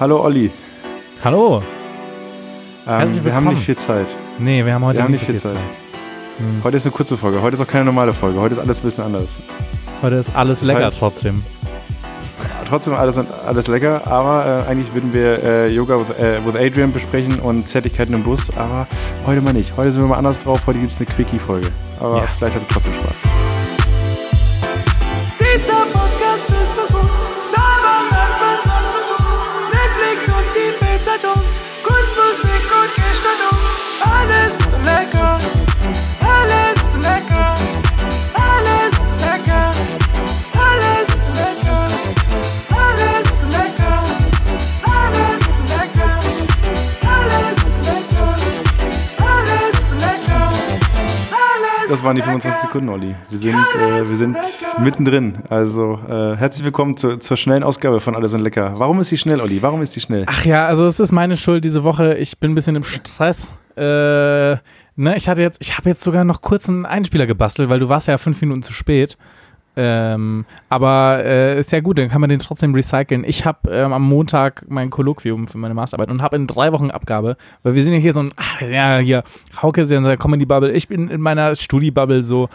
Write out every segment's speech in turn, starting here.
Hallo Olli. Hallo. Ähm, wir haben nicht viel Zeit. Nee, wir haben heute wir haben nicht, nicht so viel Zeit. Zeit. Hm. Heute ist eine kurze Folge. Heute ist auch keine normale Folge. Heute ist alles ein bisschen anders. Heute ist alles Das lecker heißt- trotzdem. Trotzdem alles, alles lecker, aber äh, eigentlich würden wir äh, Yoga with, äh, with Adrian besprechen und Zärtlichkeiten im Bus, aber heute mal nicht. Heute sind wir mal anders drauf. Heute gibt es eine Quickie-Folge. Aber Ja. vielleicht hat es trotzdem Spaß. Das waren die 25 lecker. Sekunden, Olli. Wir sind, äh, wir sind mittendrin. Also äh, herzlich willkommen zu, zur schnellen Ausgabe von Alles und Lecker. Warum ist die schnell, Olli? Warum ist die schnell? Ach ja, also es ist meine Schuld diese Woche. Ich bin ein bisschen im Stress. Äh, ne, ich hatte jetzt, ich habe jetzt sogar noch kurz einen Einspieler gebastelt, weil du warst ja fünf Minuten zu spät. Ähm, aber äh, ist ja gut, dann kann man den trotzdem recyceln. Ich habe ähm, am Montag mein Kolloquium für meine Masterarbeit und habe in drei Wochen Abgabe, weil wir sind ja hier so ein, ach, ja, hier, Hauke ist ja in seiner Comedy-Bubble, ich bin in meiner Studi-Bubble so.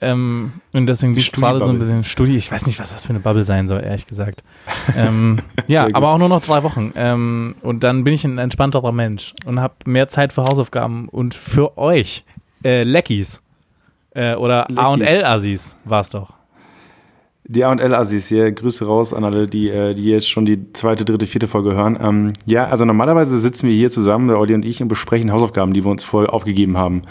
Ähm, und deswegen bin ich gerade so ein bisschen Studi. Ich weiß nicht, was das für eine Bubble sein soll, ehrlich gesagt. ähm, ja, aber auch nur noch drei Wochen. Ähm, und dann bin ich ein entspannterer Mensch und habe mehr Zeit für Hausaufgaben und für euch. Äh, Leckies. Äh, oder. A&L-Assis war es doch. Die A&L-Assis hier, Grüße raus an alle, die, äh, die jetzt schon die zweite, dritte, vierte Folge hören. Ähm, ja, also normalerweise sitzen wir hier zusammen, der Olli und ich, und besprechen Hausaufgaben, die wir uns vorher aufgegeben haben.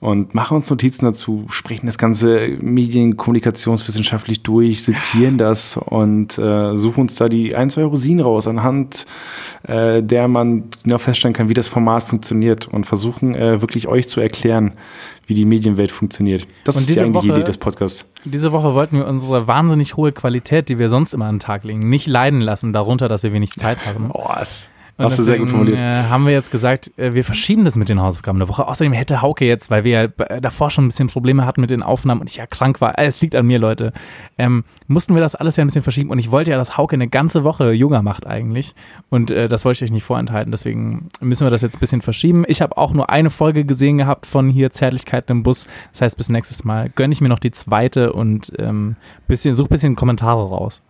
Und machen uns Notizen dazu, sprechen das Ganze medienkommunikationswissenschaftlich durch, sezieren das und äh, suchen uns da die ein, zwei Rosinen raus, anhand äh, der man genau feststellen kann, wie das Format funktioniert und versuchen äh, wirklich euch zu erklären, wie die Medienwelt funktioniert. Das Und ist die eigentliche Woche- Idee des Podcasts. Diese Woche wollten wir unsere wahnsinnig hohe Qualität, die wir sonst immer an den Tag legen, nicht leiden lassen, darunter, dass wir wenig Zeit haben. Oh, das Hast du sehr gut deswegen, formuliert. Äh, haben wir jetzt gesagt, äh, wir verschieben das mit den Hausaufgaben der Woche. Außerdem hätte Hauke jetzt, weil wir ja b- davor schon ein bisschen Probleme hatten mit den Aufnahmen und ich ja krank war, äh, es liegt an mir, Leute, ähm, mussten wir das alles ja ein bisschen verschieben. Und ich wollte ja, dass Hauke eine ganze Woche Yoga macht eigentlich. Und äh, das wollte ich euch nicht vorenthalten. Deswegen müssen wir das jetzt ein bisschen verschieben. Ich habe auch nur eine Folge gesehen gehabt von hier Zärtlichkeiten im Bus. Das heißt, bis nächstes Mal gönne ich mir noch die zweite und ähm, bisschen, such ein bisschen Kommentare raus.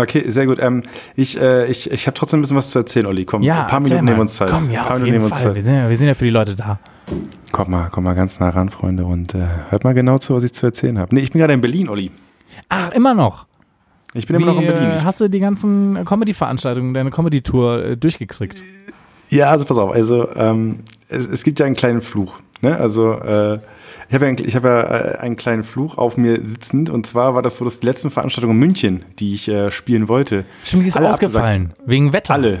Okay, sehr gut. Ähm, ich äh, ich, ich habe trotzdem ein bisschen was zu erzählen, Olli. Komm, Ja, ein paar Minuten nehmen uns Zeit. Komm, ja, ein paar auf Minuten jeden nehmen wir uns Fall. Wir Zeit. sind, ja, wir sind ja für die Leute da. Komm mal, komm mal ganz nah ran, Freunde, und äh, hört mal genau zu, was ich zu erzählen habe. Nee, ich bin gerade in Berlin, Olli. Ach, immer noch. Ich bin immer noch in Wie, Berlin. äh, Ich, hast du die ganzen Comedy-Veranstaltungen, deine Comedy-Tour äh, durchgekriegt? ja, also pass auf. Also ähm, es, es gibt ja einen kleinen Fluch. Ne? Also äh, ich habe ja, einen, ich hab ja äh, einen kleinen Fluch auf mir sitzend. Und zwar war das so, dass die letzten Veranstaltungen in München, die ich äh, spielen wollte, Stimmt, die ist Alle ausgefallen. Wegen Wetter. alle.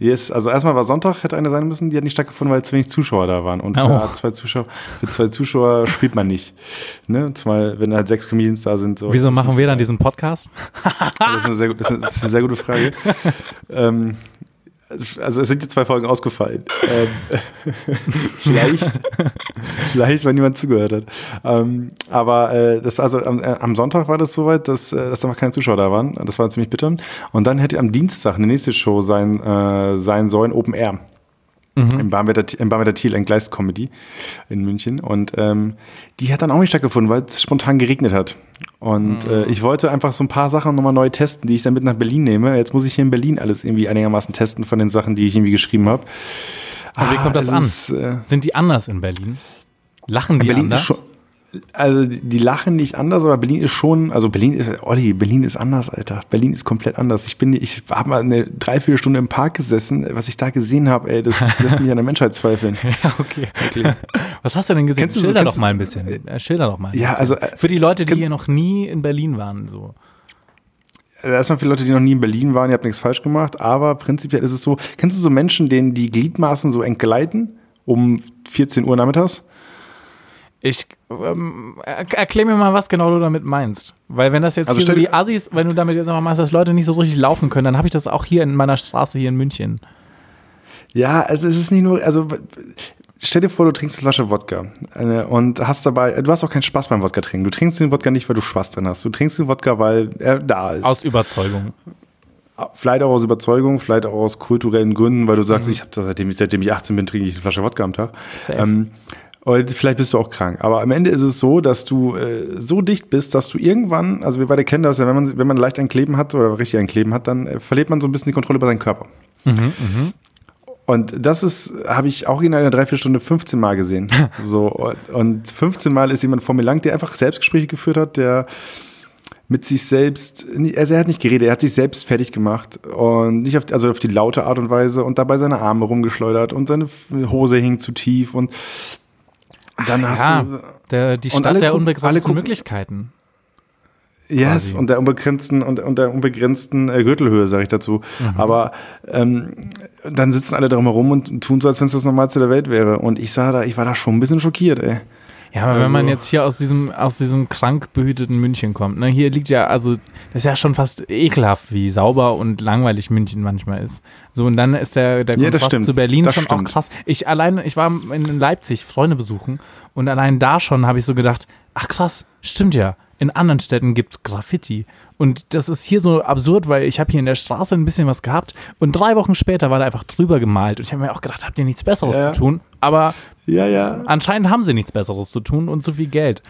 Yes, also erstmal war Sonntag, hätte eine sein müssen, die hat nicht stattgefunden, weil zu wenig Zuschauer da waren. Und für, Oh. zwei, Zuschauer, für zwei Zuschauer spielt man nicht. Ne? Zumal, wenn halt sechs Comedians da sind. So, Wieso machen wir so- dann diesen Podcast? Das ist eine sehr, das ist eine sehr gute Frage. ähm, also es sind jetzt zwei Folgen ausgefallen. Ähm, vielleicht, vielleicht, weil niemand zugehört hat. Ähm, aber äh, das also am, äh, am Sonntag war das soweit, dass, äh, dass einfach keine Zuschauer da waren. Das war ziemlich bitter. Und dann hätte am Dienstag eine nächste Show sein, äh, sein sollen, Open Air. Im Barmwetter, im Barmwetter Thiel, ein Gleis-Comedy in München. Und ähm, die hat dann auch nicht stattgefunden, weil es spontan geregnet hat. Und äh, ich wollte einfach so ein paar Sachen nochmal neu testen, die ich dann mit nach Berlin nehme. Jetzt muss ich hier in Berlin alles irgendwie einigermaßen testen von den Sachen, die ich irgendwie geschrieben habe. Und wie kommt das es an? Ist, äh, Sind die anders in Berlin? Lachen die Berlin anders? ist schon, also die lachen nicht anders, aber Berlin ist schon, also Berlin ist, Olli, Berlin ist anders, Alter. Berlin ist komplett anders. Ich bin, ich habe mal eine Dreiviertelstunde im Park gesessen. Was ich da gesehen habe, ey, das lässt mich an der Menschheit zweifeln. ja, okay. Was hast du denn gesehen? Kennst du so- Schilder kennst doch mal ein bisschen. Äh, Schilder doch mal. Ein Ja, bisschen. also, äh, Für die Leute, die hier noch nie in Berlin waren. So. Also Erstmal für Leute, die noch nie in Berlin waren, ihr habt nichts falsch gemacht, aber prinzipiell ist es so, kennst du so Menschen, denen die Gliedmaßen so entgleiten um 14 Uhr nachmittags? Ich ähm, er- erklär mir mal, was genau du damit meinst. Weil wenn das jetzt Also hier so die Assis, wenn du damit jetzt mal meinst, dass Leute nicht so richtig laufen können, dann habe ich das auch hier in meiner Straße hier in München. Ja, also es ist nicht nur, also stell dir vor, du trinkst eine Flasche Wodka äh, und hast dabei, du hast auch keinen Spaß beim Wodka trinken. Du trinkst den Wodka nicht, weil du Spaß drin hast. Du trinkst den Wodka, weil er da ist. Aus Überzeugung. Vielleicht auch aus Überzeugung, vielleicht auch aus kulturellen Gründen, weil du Mhm. sagst, ich habe das seitdem, ich- seitdem ich 18 bin, trinke ich eine Flasche Wodka am Tag. Safe. Ähm, und vielleicht bist du auch krank. Aber am Ende ist es so, dass du äh, so dicht bist, dass du irgendwann, also wir beide kennen das ja, wenn man, wenn man leicht ein Kleben hat oder richtig ein Kleben hat, dann äh, verliert man so ein bisschen die Kontrolle über seinen Körper. Und das ist, habe ich auch in einer Dreiviertelstunde 15 Mal gesehen. so, und, und 15 Mal ist jemand vor mir lang, der einfach Selbstgespräche geführt hat, der mit sich selbst, also er hat nicht geredet, er hat sich selbst fertig gemacht und nicht auf, also auf die laute Art und Weise und dabei seine Arme rumgeschleudert und seine Hose hing zu tief und dann hast ja, du der, die Stadt alle der unbegrenzten Möglichkeiten. Yes, quasi. und der unbegrenzten und, und der unbegrenzten äh, Gürtelhöhe, sage ich dazu. Mhm. Aber ähm, dann sitzen alle drum herum und tun so, als wenn es das Normalste der Welt wäre. Und ich sah da, ich war da schon ein bisschen schockiert, ey. Ja, aber wenn man Also- jetzt hier aus diesem, aus diesem krank behüteten München kommt, ne, hier liegt ja, also, das ist ja schon fast ekelhaft, wie sauber und langweilig München manchmal ist. So, und dann ist der, der Ja, Kontrast zu Berlin Das schon auch stimmt. krass. Ich allein, ich war in Leipzig Freunde besuchen und allein da schon habe ich so gedacht, ach krass, stimmt ja. In anderen Städten gibt's Graffiti. Und das ist hier so absurd, weil ich habe hier in der Straße ein bisschen was gehabt und drei Wochen später war da einfach drüber gemalt. Und ich habe mir auch gedacht, habt ihr nichts Besseres Ja. zu tun? Aber Ja, ja. Anscheinend haben sie nichts Besseres zu tun und zu viel Geld.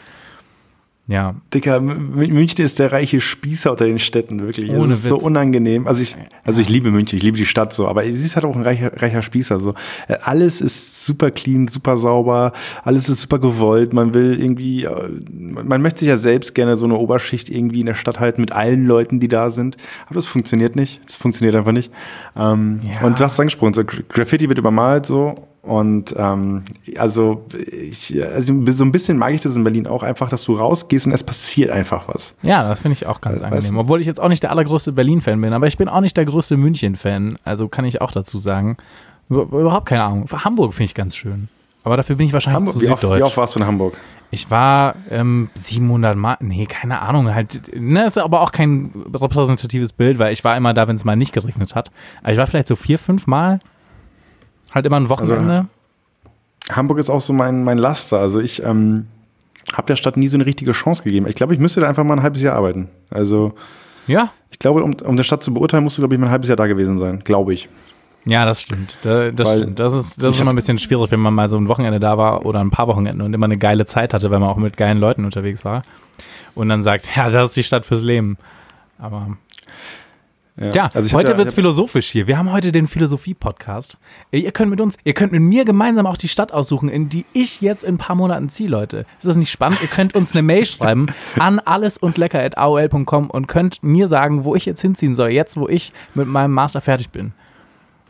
Ja, Dicker, München ist der reiche Spießer unter den Städten, wirklich. Ohne es ist so Witz. unangenehm. Also ich, also ich liebe München, ich liebe die Stadt so, aber sie ist halt auch ein reicher, reicher Spießer. So. Äh, Alles ist super clean, super sauber, alles ist super gewollt. Man will irgendwie, äh, man möchte sich ja selbst gerne so eine Oberschicht irgendwie in der Stadt halten mit allen Leuten, die da sind. Aber das funktioniert nicht. Das funktioniert einfach nicht. Ähm, Ja. Und du hast es angesprochen, so Gra- Graffiti wird übermalt so. Und ähm, also, ich, also so ein bisschen mag ich das in Berlin auch einfach, dass du rausgehst und es passiert einfach was. ja, das finde ich auch ganz Äh, angenehm. weißt- Obwohl ich jetzt auch nicht der allergrößte Berlin-Fan bin, aber ich bin auch nicht der größte München-Fan. Also kann ich auch dazu sagen. Über, überhaupt keine Ahnung. Hamburg finde ich ganz schön. Aber dafür bin ich wahrscheinlich Hamburg, zu wie, oft, süddeutsch. wie oft warst du in Hamburg? Ich war ähm, 700 Mal, nee, keine Ahnung, halt, ne, ist aber auch kein repräsentatives Bild, weil ich war immer da, wenn es mal nicht geregnet hat. Aber ich war vielleicht so vier, fünf Mal, halt immer ein Wochenende. Hamburg ist auch so mein, mein Laster. Also ich ähm, habe der Stadt nie so eine richtige Chance gegeben. Ich glaube, ich müsste da einfach mal ein halbes Jahr arbeiten. Also ja, ich glaube, um, um der Stadt zu beurteilen, musst du, glaube ich, mal ein halbes Jahr da gewesen sein. Glaube ich. Ja, das stimmt. Da, das Weil stimmt. Das ist, das ist immer ein bisschen schwierig, wenn man mal so ein Wochenende da war oder ein paar Wochenenden und immer eine geile Zeit hatte, weil man auch mit geilen Leuten unterwegs war. Und dann sagt, ja, das ist die Stadt fürs Leben. Aber ja, Also ich hab heute ja- wird's ich hab- philosophisch hier. Wir haben heute den Philosophie-Podcast. Ihr könnt mit uns, ihr könnt mit mir gemeinsam auch die Stadt aussuchen, in die ich jetzt in ein paar Monaten ziehe, Leute. Ist das nicht spannend? ihr könnt uns eine Mail schreiben an allesundlecker.aol.com und könnt mir sagen, wo ich jetzt hinziehen soll, jetzt wo ich mit meinem Master fertig bin.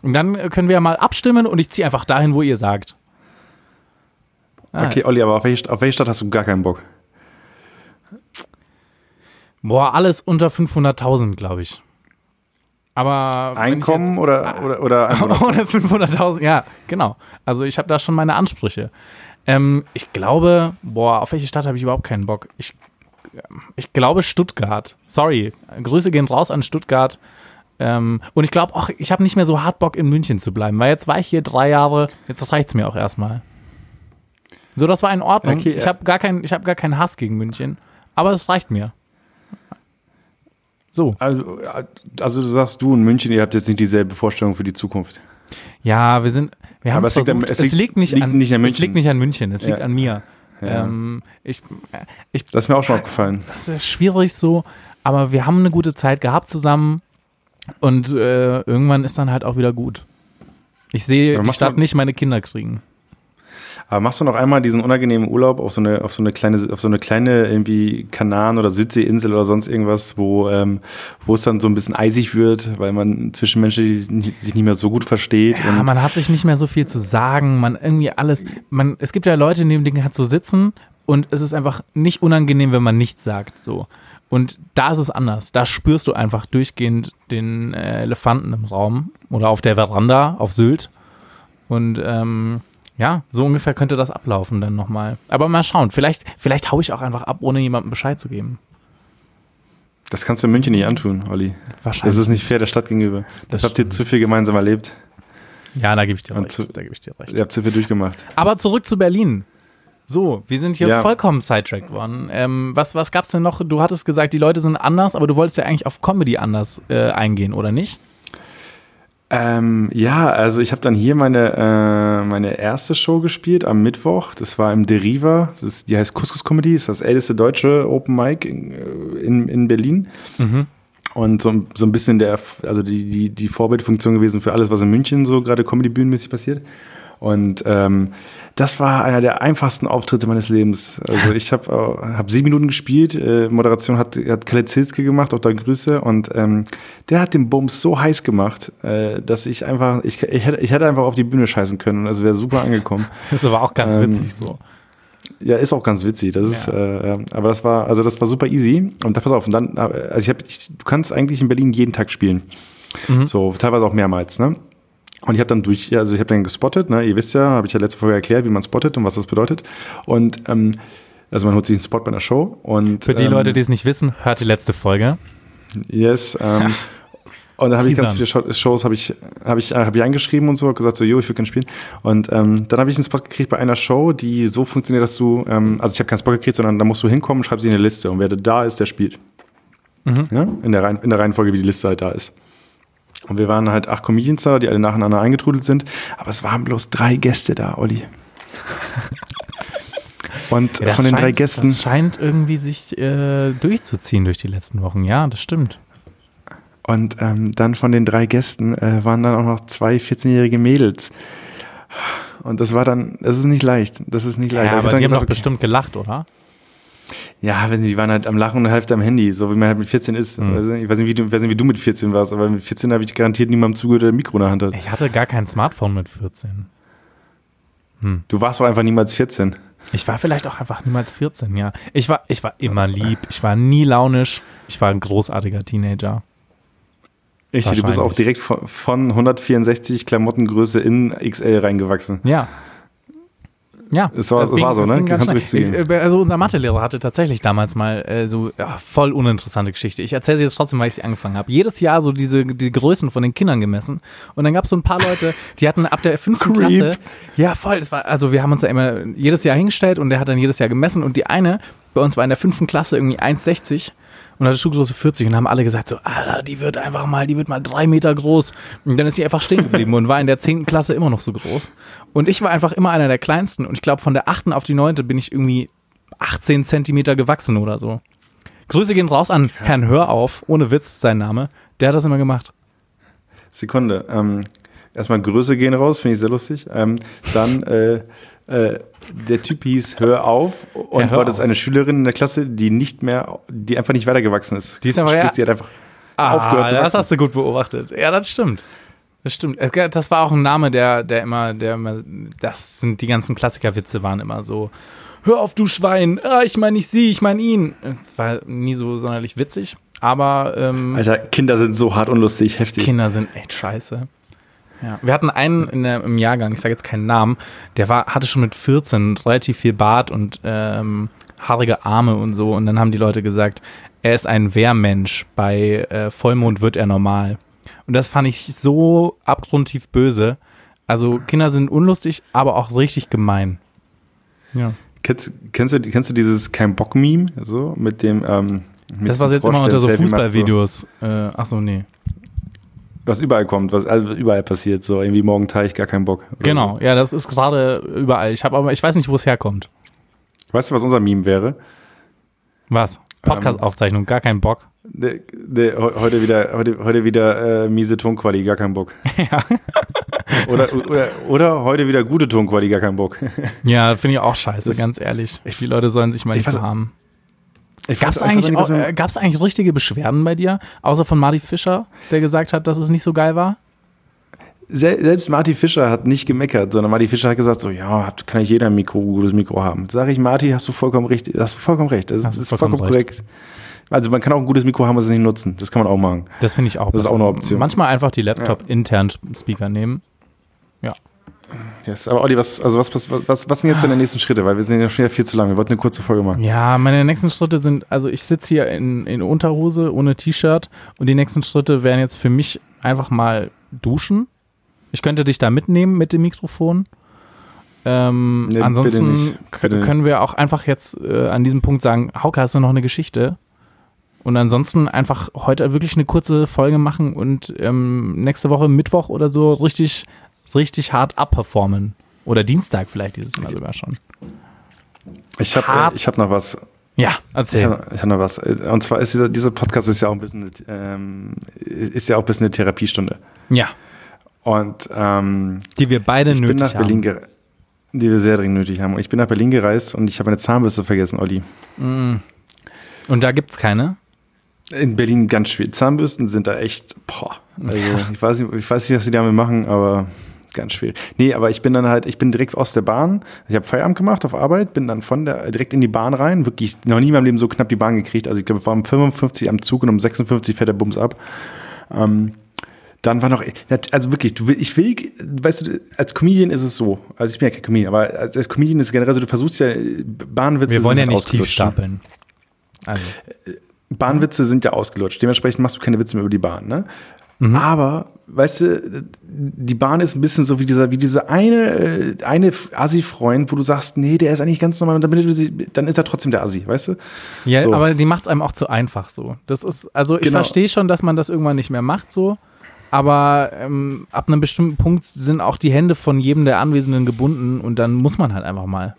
Und dann äh, können wir ja mal abstimmen und ich ziehe einfach dahin, wo ihr sagt. Ah, Okay, Olli, aber auf welche, auf welche Stadt hast du gar keinen Bock? Boah, alles unter 500.000, glaube ich. Aber Einkommen oder, oder, oder jetzt- Einwohner? ohne 500.000, ja, genau. Also ich habe da schon meine Ansprüche. Ähm, ich glaube, boah, auf welche Stadt habe ich überhaupt keinen Bock? Ich, ich glaube Stuttgart. Sorry, Grüße gehen raus an Stuttgart. Ähm, und ich glaube auch, ich habe nicht mehr so hart Bock in München zu bleiben, weil jetzt war ich hier drei Jahre, jetzt reicht's mir auch erstmal. So, das war in Ordnung. Okay, ich habe gar, kein, ich hab gar keinen Hass gegen München, aber es reicht mir. So. Also, also du sagst, du und München, ihr habt jetzt nicht dieselbe Vorstellung für die Zukunft. Ja, wir sind, wir haben es es liegt versucht. an- es, es liegt- liegt, nicht, liegt an, nicht an Es München. liegt nicht an München, es liegt Ja. an mir. Ja. Ähm, ich, ich, Das ist mir auch schon aufgefallen. das ist schwierig so, aber wir haben eine gute Zeit gehabt zusammen und äh, irgendwann ist dann halt auch wieder gut. Ich sehe die Stadt nicht meine Kinder kriegen. Aber machst du noch einmal diesen unangenehmen Urlaub auf so eine, auf so eine kleine, auf so eine kleine irgendwie Kanan- oder Südseeinsel oder sonst irgendwas, wo, ähm, wo es dann so ein bisschen eisig wird, weil man zwischenmenschlich nicht- sich nicht mehr so gut versteht. Ja, man hat sich nicht mehr so viel zu sagen, man irgendwie alles, man, es gibt ja Leute, in dem Ding hat so sitzen und es ist einfach nicht unangenehm, wenn man nichts sagt, so. Und da ist es anders. Da spürst du einfach durchgehend den äh, Elefanten im Raum oder auf der Veranda auf Sylt. Und ähm, ja, so ungefähr könnte das ablaufen dann nochmal. Aber mal schauen. Vielleicht, vielleicht hau ich auch einfach ab, ohne jemandem Bescheid zu geben. das kannst du in München nicht antun, Olli. Wahrscheinlich. Das ist nicht fair der Stadt gegenüber. Das, Das habt ihr zu viel gemeinsam erlebt. ja, da gebe ich dir recht. zu- Da gebe ich dir recht. Ihr habt zu viel durchgemacht. Aber zurück zu Berlin. So, wir sind hier Ja. vollkommen sidetracked worden. Ähm, was, was gab's denn noch? Du hattest gesagt, die Leute sind anders, aber du wolltest ja eigentlich auf Comedy anders äh, eingehen, oder nicht? Ähm, ja, also ich habe dann hier meine, äh, meine erste Show gespielt am Mittwoch. Das war im Deriva. Das ist, die heißt Couscous Comedy. Das ist das älteste deutsche Open Mic in, äh, in, in Berlin. Und so, so ein bisschen der, also die, die, die Vorbildfunktion gewesen für alles, was in München so gerade Comedy-bühnenmäßig passiert. Und ähm, das war einer der einfachsten Auftritte meines Lebens. Also ich habe äh, hab sieben Minuten gespielt. Äh, Moderation hat, hat Kalle Zilske gemacht, auch da Grüße. Und ähm, der hat den Bums so heiß gemacht, äh, dass ich einfach, ich, ich, hätte, ich hätte einfach auf die Bühne scheißen können und es wäre super angekommen. Das war auch ganz Ähm, witzig so. Ja, ist auch ganz witzig. Das ist, Ja. äh, ja, aber das war, also das war super easy. Und da pass auf, und dann, äh, also ich habe, ich, du kannst eigentlich in Berlin jeden Tag spielen. So, teilweise auch mehrmals, ne? Und ich habe dann durch, also ich habe dann gespottet, ne? Ihr wisst ja, habe ich ja letzte Folge erklärt, wie man spottet und was das bedeutet. Und ähm, also man holt sich einen Spot bei einer Show und Für die ähm, Leute, die es nicht wissen, hört die letzte Folge. Yes. Ähm, und da habe ich ganz viele Show- Shows habe ich, habe ich, äh, hab ich eingeschrieben und so, gesagt so, jo, ich will gerne spielen. Und ähm, dann habe ich einen Spot gekriegt bei einer Show, die so funktioniert, dass du, ähm, also ich habe keinen Spot gekriegt, sondern da musst du hinkommen, schreibst sie in eine Liste und wer da ist, der spielt. Ja? In, der Reihen, in der Reihenfolge, wie die Liste halt da ist. Und wir waren halt acht Comedians da, die alle nacheinander eingetrudelt sind, aber es waren bloß drei Gäste da, Olli. Und Ja, von den scheint, drei Gästen. Das scheint irgendwie sich äh, durchzuziehen durch die letzten Wochen. Ja, das stimmt. Und ähm, dann von den drei Gästen äh, waren dann auch noch zwei 14-jährige Mädels. Und das war dann, das ist nicht leicht. Das ist nicht leicht. Ja, aber dann die haben gesagt, doch bestimmt gelacht, oder? Ja, wenn sie, die waren halt am Lachen und Hälfte am Handy, so wie man halt mit 14 ist. Hm. Also, Ich weiß nicht, wie du, weiß nicht, wie du mit 14 warst, aber mit 14 habe ich garantiert niemandem zugehört, der ein Mikro in der Hand hat. Ich hatte gar kein Smartphone mit 14. Du warst doch einfach niemals 14. Ich war vielleicht auch einfach niemals 14, ja. Ich war, ich war immer lieb, ich war nie launisch, ich war ein großartiger Teenager. Richtig, du bist auch direkt von, von 164 Klamottengröße in XL reingewachsen. Ja. Ja, Es war- das es war so, ne? ging Kannst du. Ich, äh, Also unser Mathelehrer hatte tatsächlich damals mal äh, so ja, voll uninteressante Geschichte. Ich erzähle sie jetzt trotzdem, weil ich sie angefangen habe. Jedes Jahr so diese die Größen von den Kindern gemessen. Und dann gab es so ein paar Leute, die hatten ab der fünften Creep. Klasse. Ja, voll. Das war, also wir haben uns da immer jedes Jahr hingestellt und der hat dann jedes Jahr gemessen. Und die eine bei uns war in der fünften Klasse irgendwie 1,60 und hatte Schuhgröße 40 und haben alle gesagt so, Alter, die wird einfach mal, die wird mal drei Meter groß. Und dann ist sie einfach stehen geblieben und war in der zehnten Klasse immer noch so groß. Und ich war einfach immer einer der kleinsten und ich glaube von der achten auf die neunte bin ich irgendwie 18 Zentimeter gewachsen oder so. Grüße gehen raus an Herrn Hörauf, ohne Witz sein Name. Der hat das immer gemacht. Sekunde. Ähm, erstmal Größe gehen raus, finde ich sehr lustig. Ähm, dann, äh, äh, der Typ hieß Hör auf und Ja, hör war das eine Schülerin in der Klasse, die nicht mehr, die einfach nicht weitergewachsen ist. Die ist aber Sprich, ja- sie hat einfach aufgehört zu das wachsen. hast du gut beobachtet. Ja, das stimmt. Das stimmt. Das war auch ein Name, der, der immer, der immer, das sind die ganzen Klassikerwitze waren immer so. Hör auf, du Schwein. Ah, ich meine nicht sie, ich meine ihn. War nie so sonderlich witzig, aber ähm, Alter, Kinder sind so hart und lustig, heftig. Kinder sind echt scheiße. Ja. Wir hatten einen in der, im Jahrgang, ich sage jetzt keinen Namen, der war, hatte schon mit 14 relativ viel Bart und ähm, haarige Arme und so. Und dann haben die Leute gesagt, er ist ein Wehrmensch. Bei äh, Vollmond wird er normal. Und das fand ich so abgrundtief böse. Also Kinder sind unlustig, aber auch richtig gemein. Ja. Kennst, kennst, du, kennst du dieses Kein Bock-Meme? So, mit dem, ähm, mit Das, diesem jetzt immer unter so Fußballvideos. Äh, ach so, nee. Was überall kommt, was überall passiert. So, irgendwie morgen Teich, gar keinen Bock. Genau, ja, das ist gerade überall. Ich habe aber, ich weiß nicht, wo es herkommt. Weißt du, was unser Meme wäre? Was? Podcast-Aufzeichnung, gar keinen Bock. Der, heu- heute wieder, heute, heute wieder äh, miese Tonquali, gar keinen Bock. Ja. Oder, oder, oder heute wieder gute Tonquali, gar keinen Bock. Ja, finde ich auch scheiße, Das- ganz ehrlich. Die Leute sollen sich mal Ich nicht weiß- so haben. Ich Gab es eigentlich, auch- äh, gab's eigentlich richtige Beschwerden bei dir? Außer von Marty Fischer, der gesagt hat, dass es nicht so geil war? Sel selbst Marty Fischer hat nicht gemeckert, sondern Marty Fischer hat gesagt, so, ja, kann nicht jeder ein Mikro, gutes Mikro haben. Sag ich, Marty, hast du vollkommen recht, hast du vollkommen recht. Das Hast ist vollkommen vollkommen korrekt. Also man kann auch ein gutes Mikro haben und es nicht nutzen. Das kann man auch machen. Das finde ich auch. Das ist auch eine Option. Manchmal einfach die Laptop-internen Speaker nehmen. Yes. Aber Olli, was, also was, was, was, was sind jetzt deine nächsten Schritte? Weil wir sind ja schon wieder viel zu lang. Wir wollten eine kurze Folge machen. Ja, meine nächsten Schritte sind, also ich sitze hier in, in Unterhose ohne T-Shirt und die nächsten Schritte wären jetzt für mich einfach mal duschen. Ich könnte dich da mitnehmen mit dem Mikrofon. Ähm, Nee, ansonsten können wir auch einfach jetzt äh, an diesem Punkt sagen, Hauke, hast du noch eine Geschichte? Und ansonsten einfach heute wirklich eine kurze Folge machen und ähm, nächste Woche Mittwoch oder so richtig, richtig hart abperformen. Oder Dienstag vielleicht dieses Mal sogar schon. Ich habe äh, ich hab noch was. Ja, Ich erzähl. habe hab noch was. Und zwar ist dieser, dieser Podcast ist ja auch ein bisschen, ähm, ist ja auch ein bisschen eine Therapiestunde. Ja, Und ähm, die wir beide ich bin nötig nach Berlin haben. gereist, die wir sehr dringend nötig haben. Und ich bin nach Berlin gereist und ich habe eine Zahnbürste vergessen, Olli. Und da gibt's keine. In Berlin ganz schwierig. Zahnbürsten sind da echt, boah. Also ich weiß nicht, ich weiß nicht, was die damit machen, aber ganz schwierig. Nee, aber ich bin dann halt, ich bin direkt aus der Bahn. Ich habe Feierabend gemacht auf Arbeit, bin dann von der direkt in die Bahn rein. Wirklich noch nie in meinem Leben so knapp die Bahn gekriegt. Also ich glaube, ich war um 55 am Zug und um 56 fährt der Bums ab. Ähm, dann war noch, also wirklich, du will, ich will, weißt du, als Comedian ist es so, also ich bin ja kein Comedian, aber als, als Comedian ist es generell so, du versuchst ja, Bahnwitze Wir wollen ja nicht tief ne? stapeln. Also, Bahnwitze sind ja ausgelutscht. Dementsprechend machst du keine Witze mehr über die Bahn, ne? Aber, weißt du, die Bahn ist ein bisschen so wie dieser, wie diese eine, äh, eine Assi-Freund, wo du sagst, nee, der ist eigentlich ganz normal und dann, dann ist er trotzdem der Assi, weißt du? ja, So. aber die macht's einem auch zu einfach so. Das ist, also ich Genau. verstehe schon, dass man das irgendwann nicht mehr macht so. Aber ähm, ab einem bestimmten Punkt sind auch die Hände von jedem der Anwesenden gebunden und dann muss man halt einfach mal.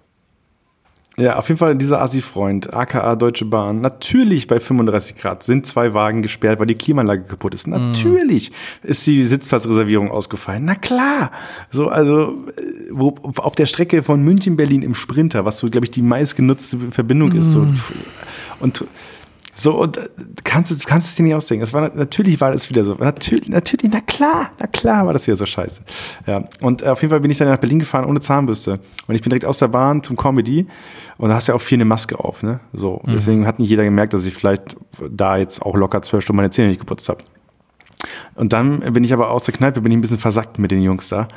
Ja, auf jeden Fall dieser Assi-Freund, aka Deutsche Bahn. Natürlich bei 35 Grad sind zwei Wagen gesperrt, weil die Klimaanlage kaputt ist. Natürlich ist die Sitzplatzreservierung ausgefallen. Na klar. So, also äh, wo, auf der Strecke von München Berlin im Sprinter, was so, glaube ich, die meistgenutzte Verbindung ist. So. Und so, und äh, kannst du kannst es dir nicht ausdenken. Es war natürlich war das wieder so. Natürlich, natürlich, na klar, na klar war das wieder so scheiße. Ja. Und äh, auf jeden Fall bin ich dann nach Berlin gefahren ohne Zahnbürste. Und ich bin direkt aus der Bahn zum Comedy. Und da hast du ja auch viel eine Maske auf, ne? So. Deswegen hat nicht jeder gemerkt, dass ich vielleicht da jetzt auch locker zwölf Stunden meine Zähne nicht geputzt habe. Und dann bin ich aber aus der Kneipe, bin ich ein bisschen versackt mit den Jungs da.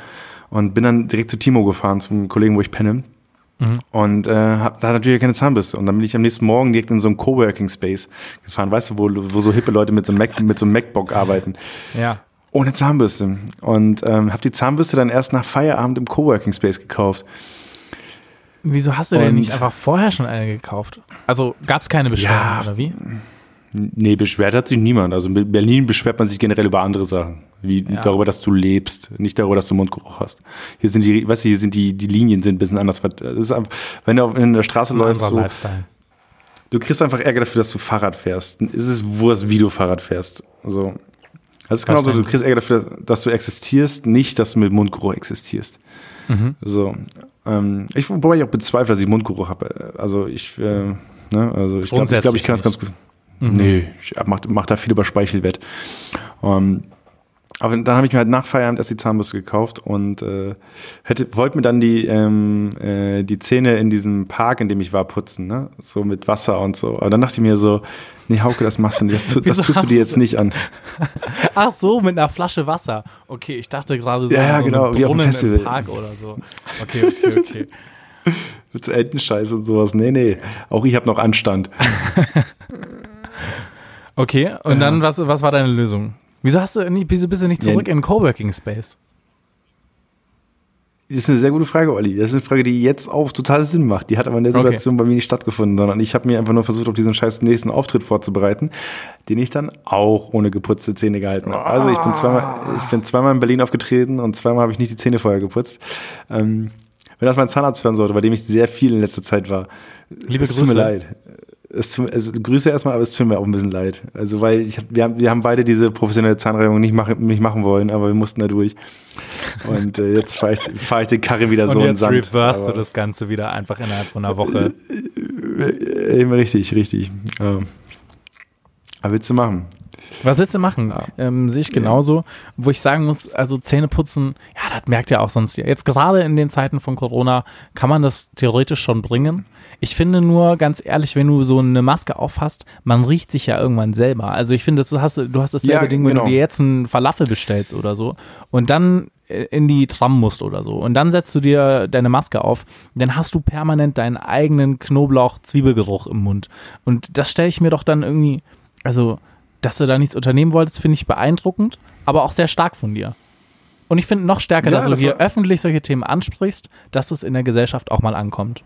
Und bin dann direkt zu Timo gefahren, zum Kollegen, wo ich penne. Und äh, hab da natürlich keine Zahnbürste. Und dann bin ich am nächsten Morgen direkt in so einen Coworking Space gefahren, weißt du, wo, wo so hippe Leute mit so einem, Mac, mit so einem MacBook arbeiten. Ja. Ohne Zahnbürste. Und ähm, habe die Zahnbürste dann erst nach Feierabend im Coworking Space gekauft. Wieso hast du denn Und- nicht einfach vorher schon eine gekauft? Also gab es keine Beschwerden Ja. oder wie? Nee, beschwert hat sich niemand. Also in Berlin beschwert man sich generell über andere Sachen. Wie Ja. darüber, dass du lebst, nicht darüber, dass du Mundgeruch hast. Hier sind die, weißt du, hier sind die, die Linien sind ein bisschen anders. Das ist einfach, wenn du auf, in der Straße läufst, so, Lifestyle. du kriegst einfach Ärger dafür, dass du Fahrrad fährst. Es ist Wurst, wie du Fahrrad fährst. So. Das ist genauso, du kriegst Ärger dafür, dass du existierst, nicht, dass du mit Mundgeruch existierst. Mhm. So. Ähm, ich, wobei ich auch bezweifle, dass ich Mundgeruch habe. Also ich, äh, ne, also ich glaube, ich, glaub, ich kann das ganz gut. Mhm. Nee, ich mach, mach da viel über Speichelwert. Ähm, aber dann habe ich mir halt nach Feierabend erst die Zahnbürste gekauft und äh, hätte, wollte mir dann die, ähm, äh, die Zähne in diesem Park, in dem ich war, putzen, ne? So mit Wasser und so. Aber dann dachte ich mir so, nee, Hauke, das machst du nicht, das, tu- das tust du dir jetzt nicht an. Ach so, mit einer Flasche Wasser. Okay, ich dachte gerade so, Ja, so genau, wie auf dem Festival. im Park oder so. Okay, okay, okay. Mit so Entenscheiße und sowas. Nee, nee, auch ich habe noch Anstand. Okay, und dann, was, was war deine Lösung? Wieso hast du nicht, wieso bist du nicht zurück Ja. in den Coworking Space? Das ist eine sehr gute Frage, Olli. Das ist eine Frage, die jetzt auch total Sinn macht. Die hat aber in der Okay. Situation bei mir nicht stattgefunden, sondern ich habe mir einfach nur versucht, auf diesen scheiß nächsten Auftritt vorzubereiten, den ich dann auch ohne geputzte Zähne gehalten habe. Also ich bin zweimal, ich bin zweimal in Berlin aufgetreten und zweimal habe ich nicht die Zähne vorher geputzt. Ähm, wenn das mein Zahnarzt hören sollte, bei dem ich sehr viel in letzter Zeit war, Liebe es tut mir Grüße. leid. Es also Grüße erstmal, aber es tut mir auch ein bisschen leid. Also weil ich wir, haben, wir haben beide diese professionelle Zahnreinigung nicht machen, nicht machen wollen, aber wir mussten da durch. Und äh, jetzt fahre ich, fahr ich den Karre wieder Und so den jetzt Sand. reverse du das Ganze wieder einfach innerhalb von einer Woche. Äh, Eben richtig, richtig. Ähm, aber willst du machen? Was willst du machen? Ähm, sehe ich genauso. Wo ich sagen muss, also Zähne putzen, ja, das merkt ja auch sonst. Jetzt gerade in den Zeiten von Corona kann man das theoretisch schon bringen. Ich finde nur, ganz ehrlich, wenn du so eine Maske aufhast, man riecht sich ja irgendwann selber. Also ich finde, das hast, du hast dasselbe Ja, Ding, wenn genau. du dir jetzt einen Falafel bestellst oder so und dann äh, in die Tram musst oder so und dann setzt du dir deine Maske auf, dann hast du permanent deinen eigenen Knoblauch-Zwiebelgeruch im Mund. Und das stelle ich mir doch dann irgendwie, also dass du da nichts unternehmen wolltest, finde ich beeindruckend, aber auch sehr stark von dir. Und ich finde noch stärker, Ja, dass du das hier öffentlich solche Themen ansprichst, dass es in der Gesellschaft auch mal ankommt.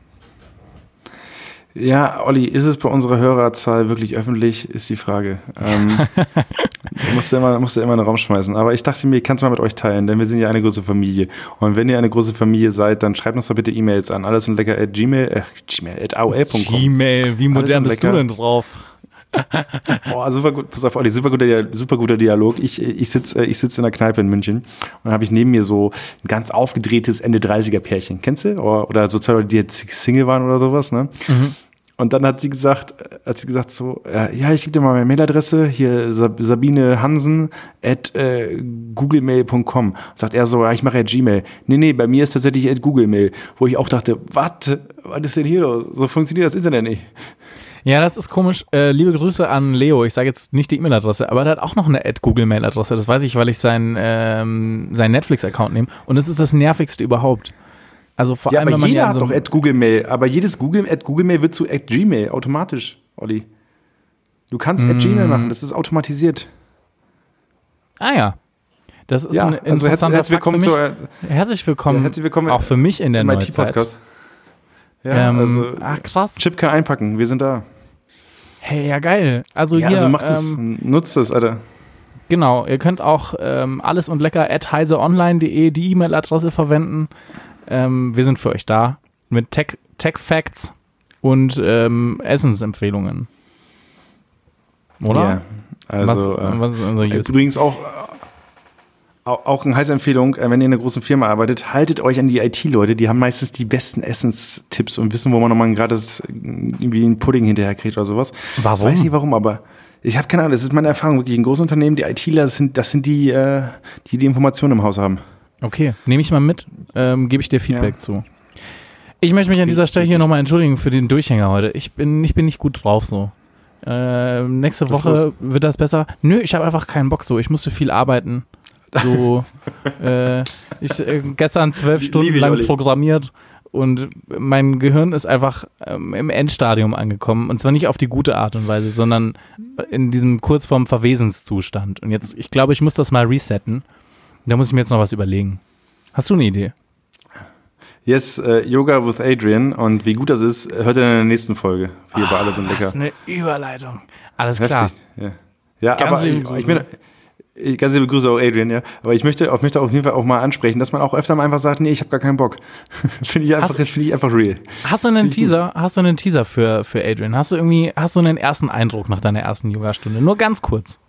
Ja, Olli, ist es bei unserer Hörerzahl wirklich öffentlich, ist die Frage. Ähm, musst du immer, musst du immer in den Raum schmeißen. Aber ich dachte mir, ich kann es mal mit euch teilen, denn wir sind ja eine große Familie. Und wenn ihr eine große Familie seid, dann schreibt uns doch bitte E-Mails an. Alles und lecker at gmail, äh, gmail at aol.com. Gmail, wie modern bist du denn drauf? Boah, super gut, pass auf, Olli, super guter, super guter Dialog. Ich, ich sitze ich sitz in der Kneipe in München und dann habe ich neben mir so ein ganz aufgedrehtes Ende 30er Pärchen. Kennst du? Oder, oder so zwei Leute, die jetzt Single waren oder sowas, ne? Und dann hat sie gesagt, hat sie gesagt so, äh, ja, ich gebe dir mal meine Mailadresse, hier Sab Sabine Hansen at äh, googlemail.com. Sagt er so, ja, ich mache ja Gmail. Nee, nee, bei mir ist tatsächlich at googlemail. Wo ich auch dachte, was? Was ist denn hier los? So funktioniert das Internet nicht. Ja, das ist komisch. Äh, liebe Grüße an Leo. Ich sage jetzt nicht die E-Mail-Adresse, aber er hat auch noch eine Google-Mail-Adresse. Das weiß ich, weil ich seinen, ähm, seinen Netflix-Account nehme. Und das ist das nervigste überhaupt. Also vor Ja, allem, aber wenn man jeder ja hat so doch at Google Mail. Aber jedes Google at Google Mail wird zu at Gmail automatisch, Olli. Du kannst at Mm. Gmail machen, das ist automatisiert. Ah ja. Das ist Ja, ein also herzlich, interessanter herzlich willkommen mich. Herzlich willkommen, Ja, herzlich willkommen auch für mich in der im Neuzeit. IT-Podcast. Ja, ähm, also ach krass. Chip kann einpacken, wir sind da. Hey, ja geil. Also Ja, hier, also macht das, ähm, nutzt das, Alter. genau, ihr könnt auch ähm, alles und lecker at heiseonline.de die E-Mail-Adresse verwenden. Ähm, wir sind für euch da mit Tech, Tech Facts und ähm, Essensempfehlungen. Oder? Ja, also, was, äh, was ist unser Äh, USP? Übrigens auch, auch eine heiße Empfehlung, äh, wenn ihr in einer großen Firma arbeitet, haltet euch an die IT-Leute, die haben meistens die besten Essenstipps und wissen, wo man nochmal gerade irgendwie einen Pudding hinterher kriegt oder sowas. Warum? Ich weiß nicht warum, aber ich habe keine Ahnung, das ist meine Erfahrung wirklich. In großen Unternehmen, die ITler, das sind, das sind die, äh, die die Informationen im Haus haben. Okay, nehme ich mal mit, ähm, gebe ich dir Feedback Ja. zu. Ich möchte mich an dieser Stelle hier nochmal entschuldigen für den Durchhänger heute. Ich bin, ich bin nicht gut drauf so. Äh, nächste Was Woche wird das besser. Nö, ich habe einfach keinen Bock so. Ich musste viel arbeiten. So, äh, ich äh, gestern zwölf Stunden ich, lang Olli. programmiert und mein Gehirn ist einfach ähm, im Endstadium angekommen. Und zwar nicht auf die gute Art und Weise, sondern in diesem kurz vorm Verwesenszustand. Und jetzt, ich glaube, ich muss das mal resetten. Da muss ich mir jetzt noch was überlegen. Hast du eine Idee? Yes, äh, Yoga with Adrian und wie gut das ist, hört ihr in der nächsten Folge. Hier bei Alles und Das Lecker. ist eine Überleitung. Alles klar. Heftig. Ja, ja aber ich, Grüße. ich bin, ich, ganz liebe Grüße auch Adrian, ja. Aber ich möchte, möchte auf jeden Fall auch mal ansprechen, dass man auch öfter mal einfach sagt, nee, ich habe gar keinen Bock. finde ich einfach, finde ich einfach real. Hast du einen Teaser? Hast du einen Teaser für, für Adrian? Hast du irgendwie, hast du einen ersten Eindruck nach deiner ersten Yogastunde? Nur ganz kurz.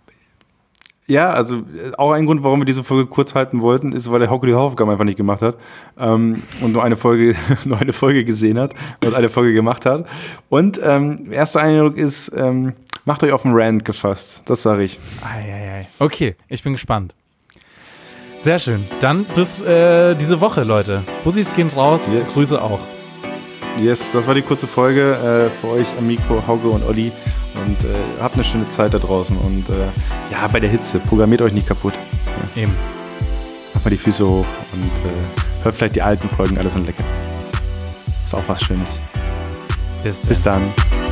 Ja, also äh, auch ein Grund, warum wir diese Folge kurz halten wollten, ist, weil der Hauke die Hausaufgaben einfach nicht gemacht hat ähm, und nur eine Folge, nur eine Folge gesehen hat und eine Folge gemacht hat. Und ähm, erster Eindruck ist, ähm, macht euch auf den Rand gefasst. Das sage ich. Eieiei. Okay, ich bin gespannt. Sehr schön. Dann bis äh, diese Woche, Leute. Bussis gehen raus. Yes. Grüße auch. Yes, das war die kurze Folge äh, für euch am Mikro, Hauke und Olli. Und äh, habt eine schöne Zeit da draußen. Und äh, ja, bei der Hitze, programmiert euch nicht kaputt. Eben. Macht mal die Füße hoch und äh, hört vielleicht die alten Folgen, alles und lecker. Ist auch was Schönes. Bis, Bis dann. dann.